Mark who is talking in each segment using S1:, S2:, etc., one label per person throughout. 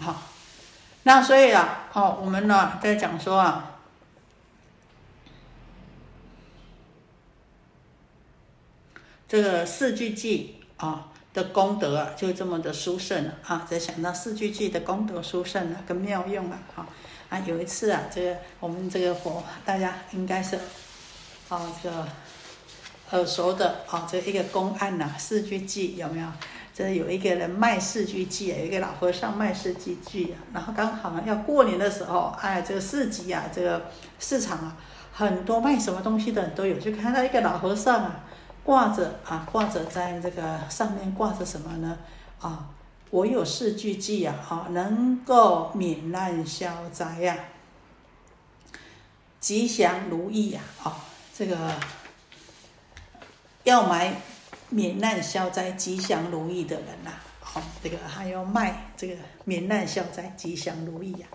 S1: 好，那所以啊，哦，我们呢在讲说啊，这个四句偈啊的功德啊，就这么的殊胜了啊。在想到四句偈的功德殊胜啊，跟妙用啊，啊啊，有一次啊，这个我们这个佛大家应该是啊这个耳熟的啊，这一个公案呐，四句偈有没有？这有一个人卖四句偈，有一个老和尚卖四句偈啊，然后刚好要过年的时候，哎，这个市集啊，这个市场啊，很多卖什么东西的人都有，就看到一个老和尚啊。挂着啊，挂着在这个上面挂着什么呢？啊，我有四句偈呀，啊，能够免难消灾呀，吉祥如意呀，啊，这个要买免难消灾、吉祥如意的人呐，好，这个还要卖这个免难消灾、吉祥如意呀。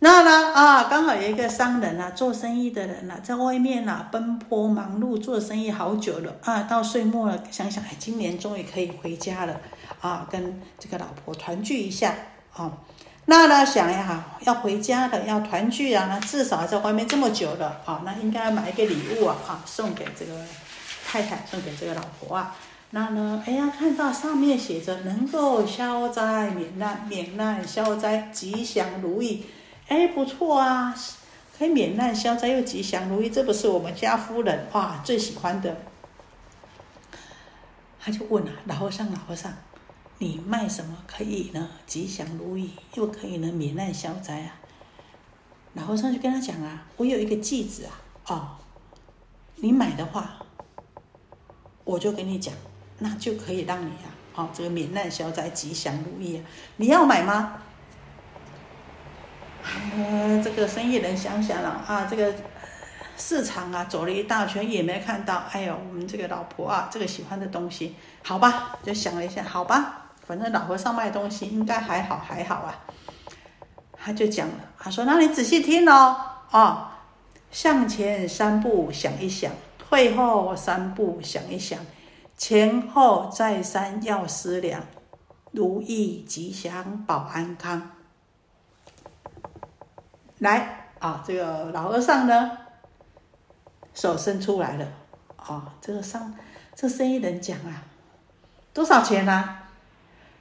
S1: 那呢啊，刚好有一个商人啊，做生意的人呐，在外面呐奔波忙碌做生意好久了啊，到岁末了，想想哎，今年终于可以回家了啊，跟这个老婆团聚一下啊。那呢想呀，要回家的，要团聚啊，那至少在外面这么久了啊，那应该买一个礼物啊，啊，送给这个太太，送给这个老婆啊。那呢，哎呀，看到上面写着能够消灾免难，免难消灾，吉祥如意。哎，不错啊，可以免难消灾又吉祥如意，这不是我们家夫人哇最喜欢的。他就问了老和尚：“老和尚，你卖什么可以呢？吉祥如意又可以呢免难消灾啊？”老和尚就跟他讲啊：“我有一个句子啊，哦，你买的话，我就跟你讲，那就可以让你啊，哦，这个免难消灾吉祥如意啊，你要买吗？”呃，这个生意人想想了啊，这个市场啊走了一大圈也没看到。哎呦，我们这个老婆啊，这个喜欢的东西，好吧，就想了一下，好吧，反正老和尚卖东西应该还好还好啊。他就讲了，他说：“那你仔细听哦，哦，向前三步想一想，退后三步想一想，前后再三要思量，如意吉祥保安康。”来啊，这个老和尚呢，手伸出来了啊。这个商，这生意人讲啊，多少钱呢？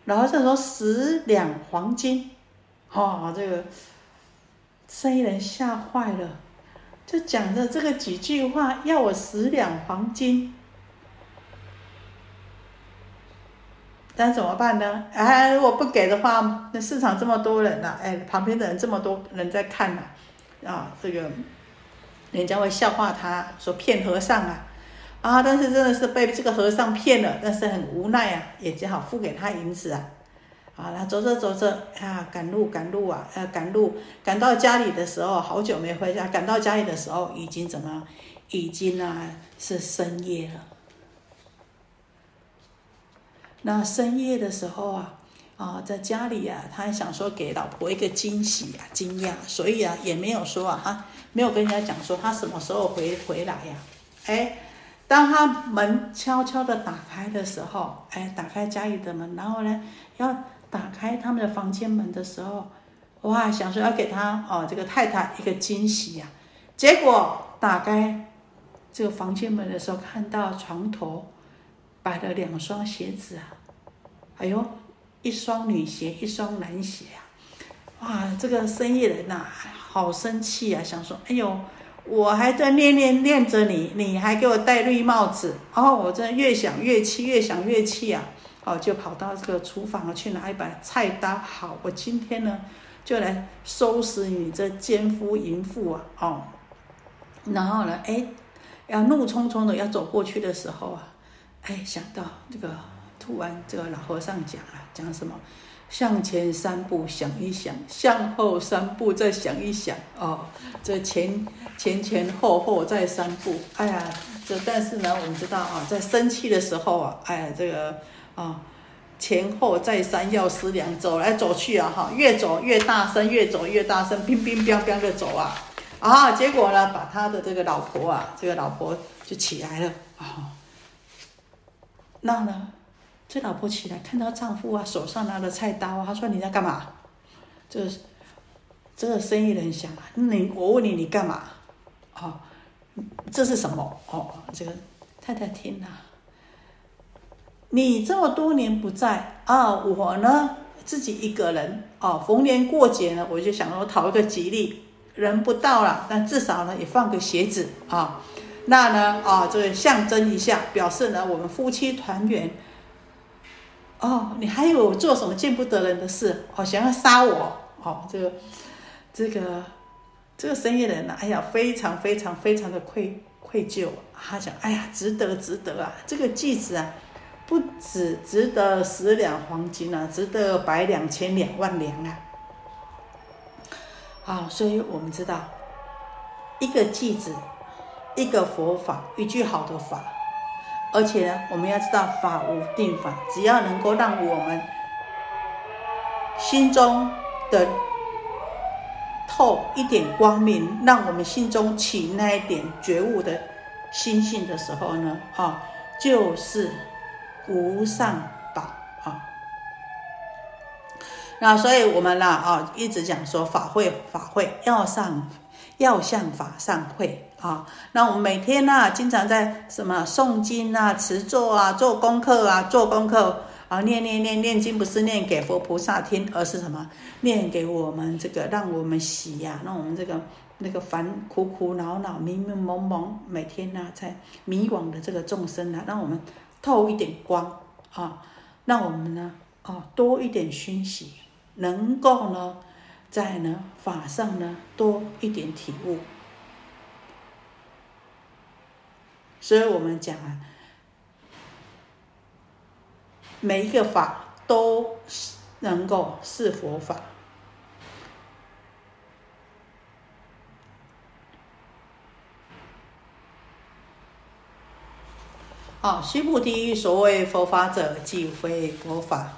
S1: 老和尚说十两黄金。哦，这个生意人吓坏了，就讲着这个几句话，要我十两黄金。那怎么办呢？哎，如果不给的话，那市场这么多人呐，哎，旁边的人这么多人在看呐，啊，这个人家会笑话他，说骗和尚啊，啊，但是真的是被这个和尚骗了，但是很无奈啊，也只好付给他银子啊，啊，那走着走着啊，赶路赶路啊，呃，赶路赶到家里的时候，好久没回家，赶到家里的时候已经怎么，已经啊是深夜了。那深夜的时候啊，啊，在家里啊，他想说给老婆一个惊喜啊，惊讶，所以啊，也没有说啊，他没有跟人家讲说他什么时候回回来呀。哎，当他门悄悄的打开的时候，哎，打开家里的门，然后呢，要打开他们的房间门的时候，哇，想说要给他哦这个太太一个惊喜呀。结果打开这个房间门的时候，看到床头。摆了两双鞋子啊，哎呦，一双女鞋，一双男鞋啊，哇，这个生意人呐，好生气啊，想说，哎呦，我还在念念念着你，你还给我戴绿帽子，哦，我真的越想越气，越想越气啊，哦，就跑到这个厨房去拿一把菜刀，好，我今天呢，就来收拾你这奸夫淫妇啊，哦，然后呢，哎，要怒冲冲的要走过去的时候啊。哎，想到这个，突然这个老和尚讲啊，讲什么？向前三步想一想，向后三步再想一想。哦，这前前前后后再三步。哎呀，这但是呢，我们知道啊，在生气的时候啊，哎，这个啊，前后再三要思量，走来走去啊，哈，越走越大声，越走越大声，乒乒乓乓的走啊，啊，结果呢，把他的这个老婆啊，这个老婆就起来了啊。那呢，这老婆起来看到丈夫啊，手上拿着菜刀啊，她说你在干嘛？这这个生意人想啊，你我问你你干嘛？哦，这是什么？哦，这个太太听了，你这么多年不在啊，我呢自己一个人哦，逢年过节呢，我就想说讨一个吉利，人不到了，但至少呢也放个鞋子啊，那呢啊，这个象征一下，表示呢我们夫妻团圆。哦，你还有做什么见不得人的事？哦，想要杀我？哦，这个，这个，这个生意人呢？哎呀，非常非常非常的愧愧疚。他讲，哎呀，值得值得啊！这个句子啊，不止值得十两黄金啊，值得百两千两万两啊！好，所以我们知道，一个句子，一个佛法，一句好的法。而且呢，我们要知道法无定法，只要能够让我们心中的透一点光明，让我们心中起那一点觉悟的心性的时候呢，啊，就是无上宝啊。那所以我们呢，啊，一直讲说法会法会要上要向法上会。啊，那我们每天呢，经常在什么诵经啊、持咒啊、做功课啊、做功课啊，念念念念经，不是念给佛菩萨听，而是什么？念给我们这个，让我们喜呀，让我们这个那个烦苦苦恼恼、迷迷蒙蒙，每天呢在迷惘的这个众生呢，让我们透一点光啊，那我们呢啊多一点熏习，能够呢在呢法上呢多一点体悟。所以我们讲啊，每一个法都能够是佛法。好，须菩提，所谓佛法者，即非佛法。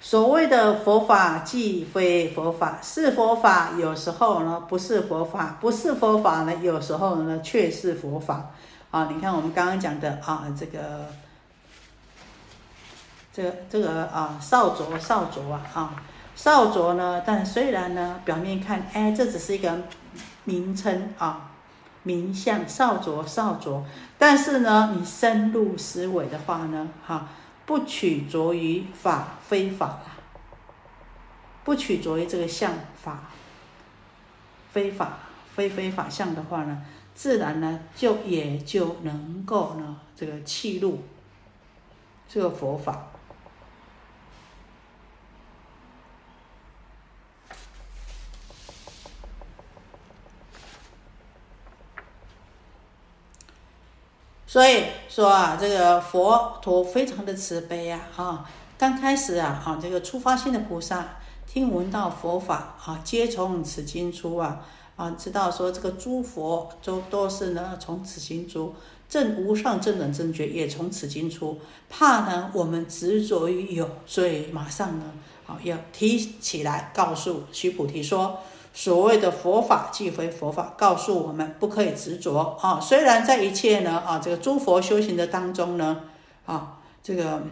S1: 所谓的佛法即非佛法，是佛法有时候呢不是佛法，不是佛法呢有时候呢却是佛法。啊，你看我们刚刚讲的啊，这个，这个这个啊，少卓少卓啊，啊，少卓呢，但虽然呢表面看，哎，这只是一个名称啊，名相少卓少卓，但是呢，你深入思维的话呢，哈。不取着于法非法不取着于这个相法非法非非法相的话呢，自然呢就也就能够呢这个弃入这个佛法。所以说啊，这个佛陀非常的慈悲呀，啊，刚开始啊，啊，这个初发心的菩萨听闻到佛法啊，皆从此经出啊，啊，知道说这个诸佛都都是呢从此经出，正无上正等正觉也从此经出，怕呢我们执着于有，所以马上呢，好要提起来告诉须菩提说。所谓的佛法即非佛法，告诉我们不可以执着啊。虽然在一切呢啊这个诸佛修行的当中呢啊这个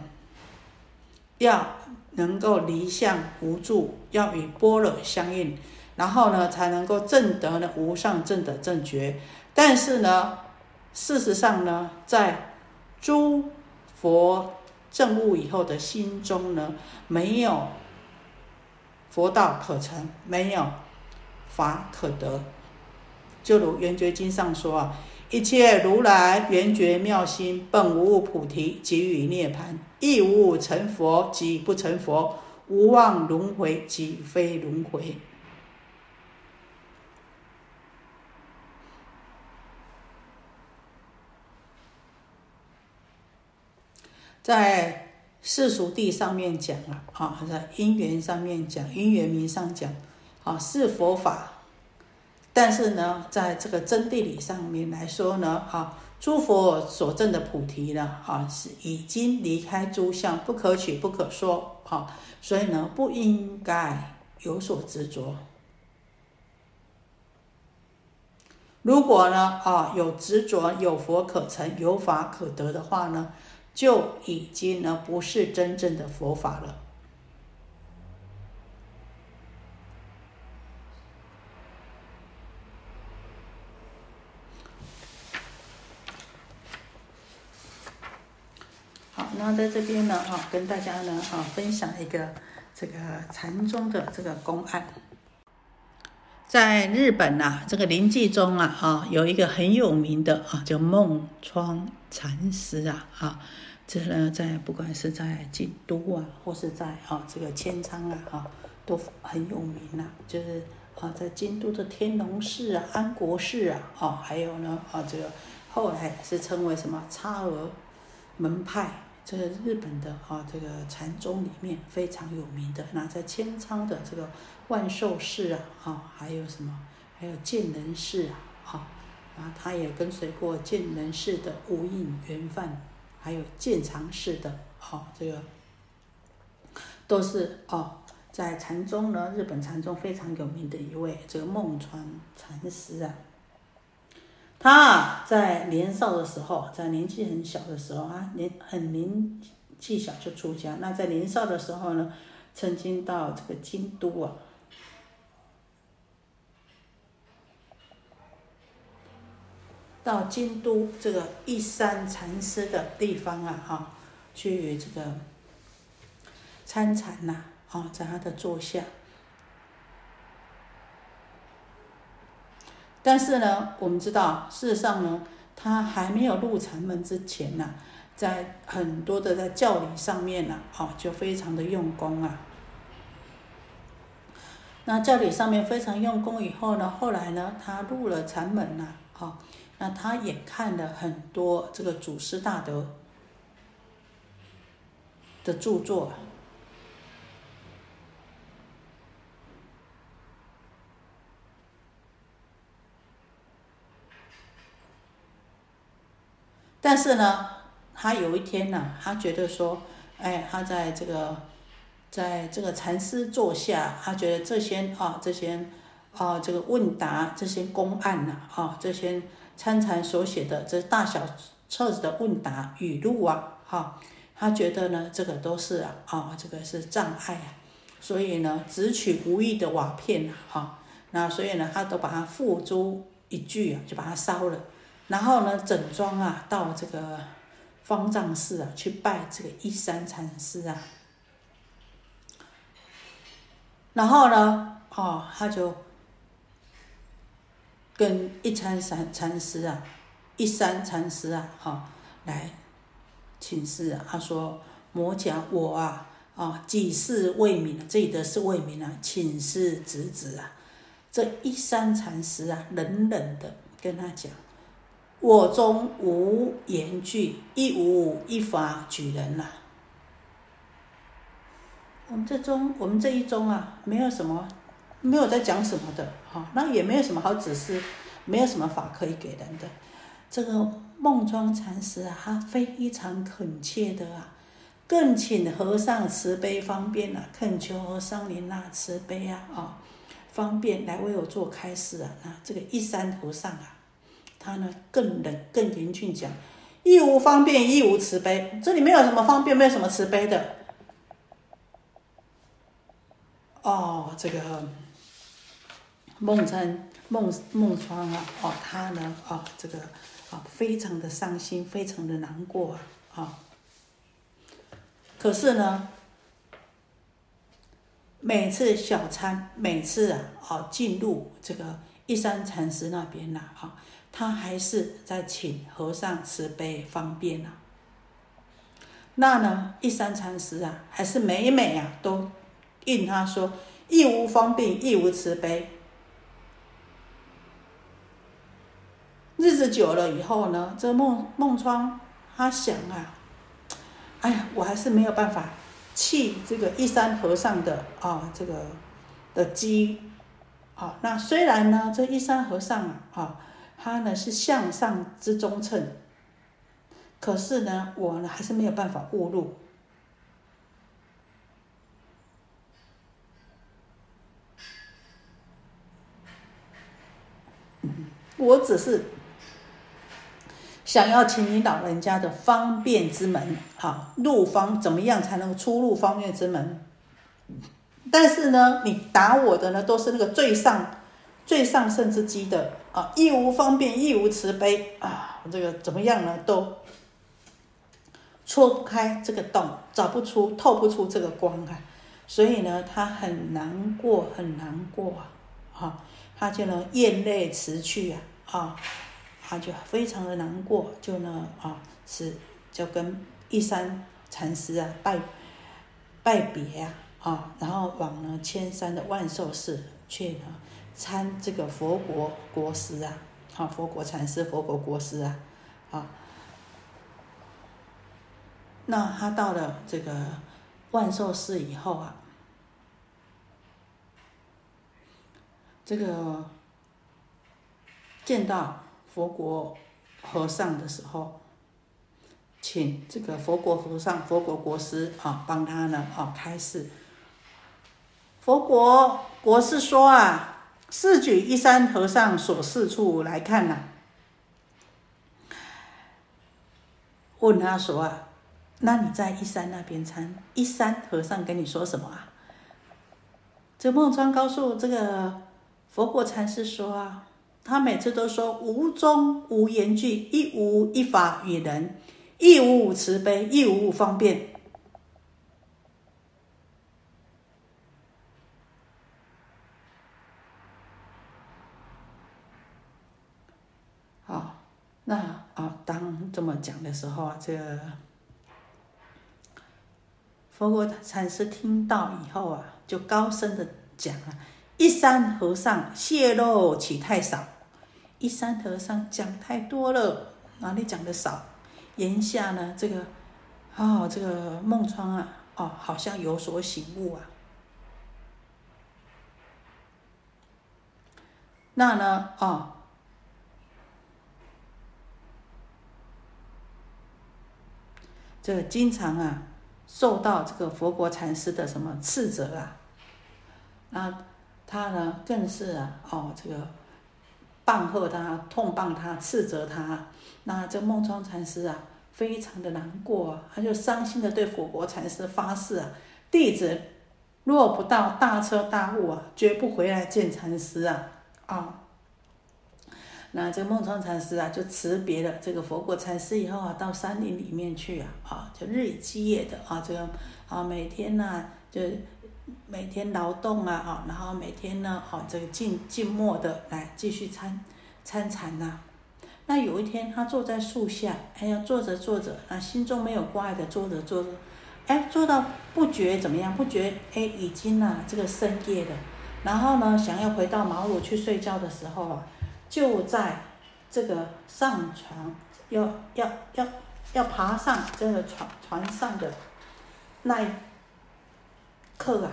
S1: 要能够离相无助，要与般若相应，然后呢才能够证得呢无上正的正觉。但是呢，事实上呢，在诸佛证悟以后的心中呢，没有佛道可成，没有。法可得，就如《圆觉经》上说啊，一切如来圆觉妙心，本无菩提，即与涅盘，亦无成佛，即不成佛，无妄轮回，即非轮回。在世俗地上面讲啊，啊，在因缘上面讲，因缘名上讲。啊，是佛法，但是呢，在这个真谛理上面来说呢，啊，诸佛所证的菩提呢，啊，是已经离开诸相，不可取，不可说，啊，所以呢，不应该有所执着。如果呢，啊，有执着，有佛可成，有法可得的话呢，就已经呢，不是真正的佛法了。好，那在这边呢，啊，跟大家呢，啊，分享一个这个禅宗的这个公案。在日本呐，这个临济宗啊，啊，有一个很有名的啊，叫梦窗禅师啊，啊，这呢，在不管是在京都啊，或是在啊这个千仓啊，啊，都很有名呐。就是啊，在京都的天龙寺啊、安国寺啊，啊，还有呢，啊，这个后来是称为什么差额门派。这个日本的啊，这个禅宗里面非常有名的，那在千仓的这个万寿寺啊，啊，还有什么？还有建仁寺啊，啊，啊，他也跟随过建仁寺的无印圆饭，还有建长寺的，啊，这个都是哦，在禅宗呢，日本禅宗非常有名的一位这个梦川禅师啊。他在年少的时候，在年纪很小的时候啊，年很年纪小就出家。那在年少的时候呢，曾经到这个京都啊，到京都这个一山禅师的地方啊，哈，去这个参禅呐，啊，在他的座下。但是呢，我们知道，事实上呢，他还没有入禅门之前呢，在很多的在教理上面呢，哦，就非常的用功啊。那教理上面非常用功以后呢，后来呢，他入了禅门呐，哦，那他也看了很多这个祖师大德的著作。但是呢，他有一天呢，他觉得说，哎，他在这个，在这个禅师座下，他觉得这些啊，这些啊，这个问答这些公案呐，啊，这些参禅所写的这大小册子的问答语录啊，哈，他觉得呢，这个都是啊，这个是障碍啊，所以呢，只取无意的瓦片啊，哈，那所以呢，他都把它付诸一炬啊，就把它烧了。然后呢，整装啊，到这个方丈寺啊，去拜这个一山禅师啊。然后呢，哦，他就跟一山禅禅师啊，一山禅师啊，哈，来请示啊。他说：“魔讲我啊，啊，几世未明，这里的是未明啊，请示侄子啊。”这一山禅师啊，冷冷的跟他讲。我中无言句，亦无一法举人呐。我们这中，我们这一中啊，没有什么，没有在讲什么的，哈，那也没有什么好指示，没有什么法可以给人的。这个梦庄禅师啊，他非常恳切的啊，更请和尚慈悲方便啊，恳求和尚您那慈悲啊，啊，方便来为我做开示啊。那这个一山和尚啊。他呢更冷更严峻讲，亦无方便，亦无慈悲。这里没有什么方便，没有什么慈悲的。哦，这个梦川梦梦川啊，哦，他呢，哦，这个啊，非常的伤心，非常的难过啊，啊。可是呢，每次小参，每次啊，哦，进入这个一山禅师那边呐，啊。他还是在请和尚慈悲方便呐。那呢，一山禅师啊，还是每每啊都应他说，亦无方便，亦无慈悲。日子久了以后呢，这梦梦窗他想啊，哎呀，我还是没有办法弃这个一山和尚的啊这个的机啊。那虽然呢，这一山和尚啊。他呢是向上之中称，可是呢，我呢还是没有办法误入。我只是想要请你老人家的方便之门，啊，入方怎么样才能出入方便之门？但是呢，你打我的呢，都是那个最上、最上圣之机的啊，亦无方便，亦无慈悲啊，这个怎么样呢？都戳不开这个洞，找不出、透不出这个光啊，所以呢，他很难过，很难过啊，啊，他就能咽泪辞去啊，啊，他就非常的难过，就呢啊，是就跟一山禅师啊拜拜别啊。啊，然后往呢千山的万寿寺去呢参这个佛国国师啊，啊佛国禅师、佛国国师啊，啊，那他到了这个万寿寺以后啊，这个见到佛国和尚的时候。请这个佛国和尚、佛国国师啊，帮他呢啊开示。佛国国师说啊，四举一山和尚所示处来看呐。问他说啊，那你在一山那边参，一山和尚跟你说什么啊？这孟川告诉这个佛国禅师说啊，他每次都说无中无言句，一无一法与人，亦无慈悲，亦无方便。好那啊，当这么讲的时候啊，这个佛国禅师听到以后啊，就高声的讲啊：“一山和尚泄露起太少？一山和尚讲太多了，哪里讲的少？言下呢，这个哦，这个孟川啊，哦，好像有所醒悟啊。那呢，哦。”这个经常啊，受到这个佛国禅师的什么斥责啊，那他呢更是啊，哦，这个棒喝他，痛棒他，斥责他。那这梦窗禅师啊，非常的难过，他就伤心的对佛国禅师发誓啊，弟子若不到大彻大悟啊，绝不回来见禅师啊，啊。那这个梦窗禅师啊，就辞别了这个佛国禅师以后啊，到山林里面去啊，啊，就日以继夜的啊，这个啊，每天呢，就每天劳动啊，哈，然后每天呢，啊，这个静静默的来继续参参禅呐。那有一天，他坐在树下，哎呀，坐着坐着，啊，心中没有挂碍的坐着坐着，哎，坐到不觉怎么样？不觉哎，已经呐，这个深夜了。然后呢，想要回到茅庐去睡觉的时候啊。就在这个上床要要要要爬上这个床床上的那客啊，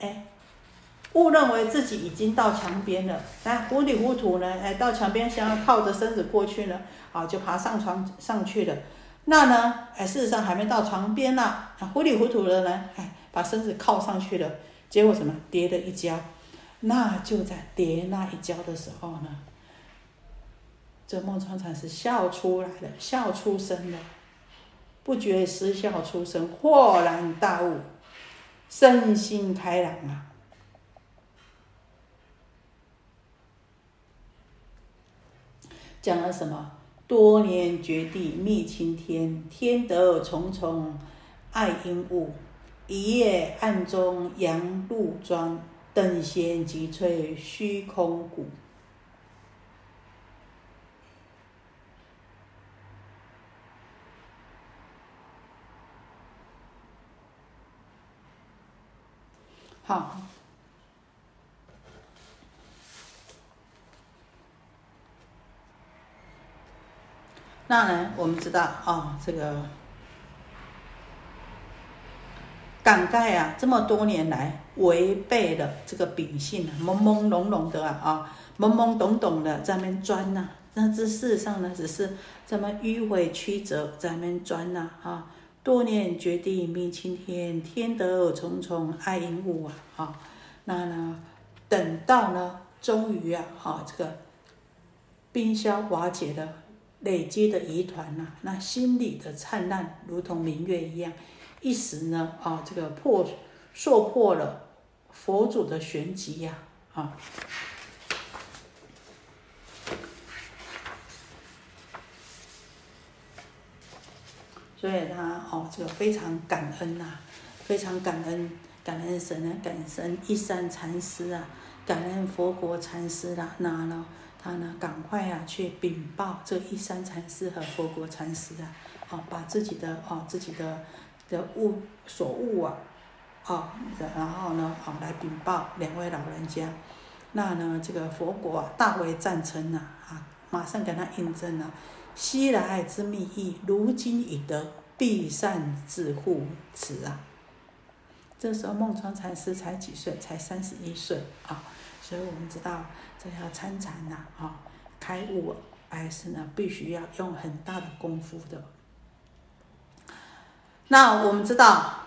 S1: 哎，误认为自己已经到墙边了，哎，糊里糊涂呢，哎，到墙边想要靠着身子过去呢，啊，就爬上床上去了。那呢，哎，事实上还没到床边呢，啊糊里糊涂的呢，哎，把身子靠上去了，结果什么？跌了一跤。那就在跌那一跤的时候呢。这孟川禅师笑出来了，笑出声了，不觉失笑出声，豁然大悟，身心开朗啊！讲了什么？多年绝地觅青天，天得重重爱应物。一夜暗中扬露庄，等闲即吹虚空谷。好，那呢？我们知道啊，这个港盖啊，这么多年来违背了这个秉性啊，朦朦胧胧的啊，啊，懵懵懂懂的在那边钻呐，那这事实上呢，只是咱们迂回曲折，咱们转呐啊。多年决定命青天，天德重重爱因物啊！啊，那呢，等到呢，终于啊，啊，这个冰消瓦解的累积的疑团呐，那心里的灿烂如同明月一样，一时呢，啊，这个破说破了佛祖的玄机呀，啊。所以他哦，这个非常感恩呐，非常感恩，感恩神啊，感恩一山禅师啊，感恩佛国禅师啦。那呢，他呢，赶快啊去禀报这一山禅师和佛国禅师啊，哦，把自己的哦自己的的物所悟啊，哦，然后呢，哦来禀报两位老人家。那呢，这个佛国啊大为赞称呐，啊，马上给他印证了。昔来之秘意，如今已得，必善自护持啊！这时候孟川禅师才几岁？才三十一岁啊！所以我们知道，这要参禅呐，啊，开悟还是呢，必须要用很大的功夫的。那我们知道，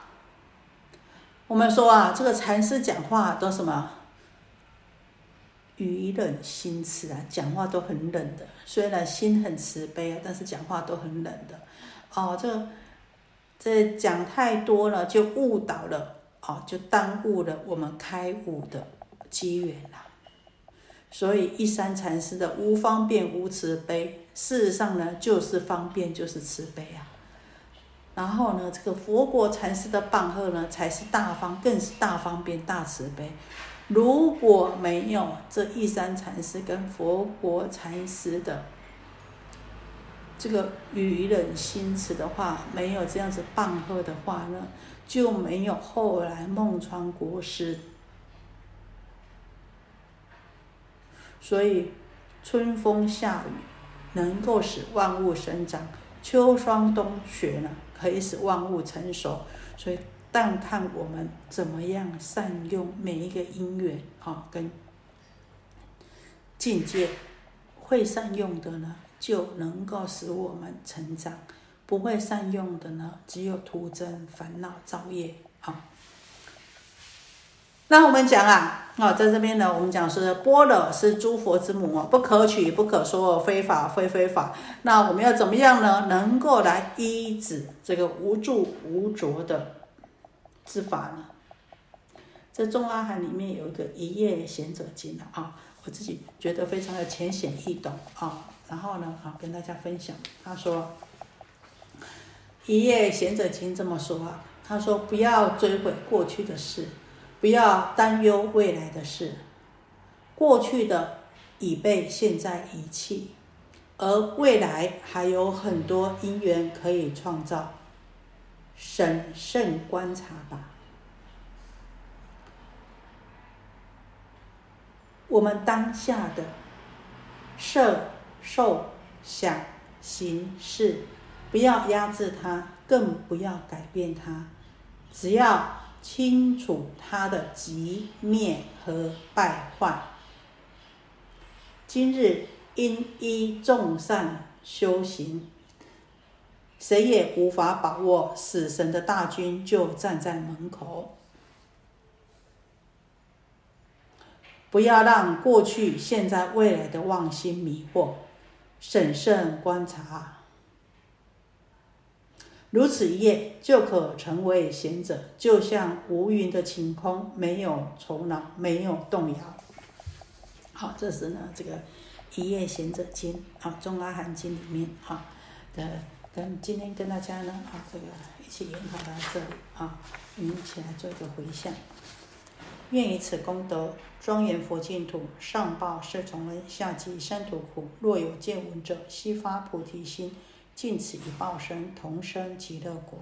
S1: 我们说啊，这个禅师讲话都什么？语冷心慈啊，讲话都很冷的。虽然心很慈悲啊，但是讲话都很冷的。哦，这这讲太多了，就误导了，哦，就耽误了我们开悟的机缘啦。所以一山禅师的无方便无慈悲，事实上呢，就是方便就是慈悲啊。然后呢，这个佛国禅师的棒喝呢，才是大方，更是大方便大慈悲。如果没有这一山禅师跟佛国禅师的这个愚人心慈的话，没有这样子棒喝的话呢，就没有后来孟川国师。所以春风夏雨能够使万物生长，秋霜冬雪呢可以使万物成熟，所以。但看我们怎么样善用每一个因缘啊，跟境界，会善用的呢，就能够使我们成长；不会善用的呢，只有徒增烦恼造业啊。那我们讲啊，啊，在这边呢，我们讲是波罗是诸佛之母啊，不可取，不可说，非法，非非法。那我们要怎么样呢？能够来依止这个无助无着的。之法呢？这《中阿含》里面有一个《一叶贤者经》啊，我自己觉得非常的浅显易懂啊。然后呢，啊，跟大家分享，他说，《一叶贤者经》这么说啊，他说不要追悔过去的事，不要担忧未来的事，过去的已被现在遗弃，而未来还有很多因缘可以创造。审慎观察吧。我们当下的色、受、想、行、识，不要压制它，更不要改变它，只要清楚它的极灭和败坏。今日因依众善修行。谁也无法把握，死神的大军就站在门口。不要让过去、现在、未来的妄心迷惑，审慎观察。如此一夜，就可成为贤者，就像无云的晴空，没有愁恼，没有动摇。好，这是呢，这个《一夜贤者经》啊，《中阿含经》里面哈的。跟今天跟大家呢啊，这个一起研讨到这里啊，我们一起来做一个回向。愿以此功德庄严佛净土，上报四重恩，下济三途苦。若有见闻者，悉发菩提心，尽此一报身，同生极乐国。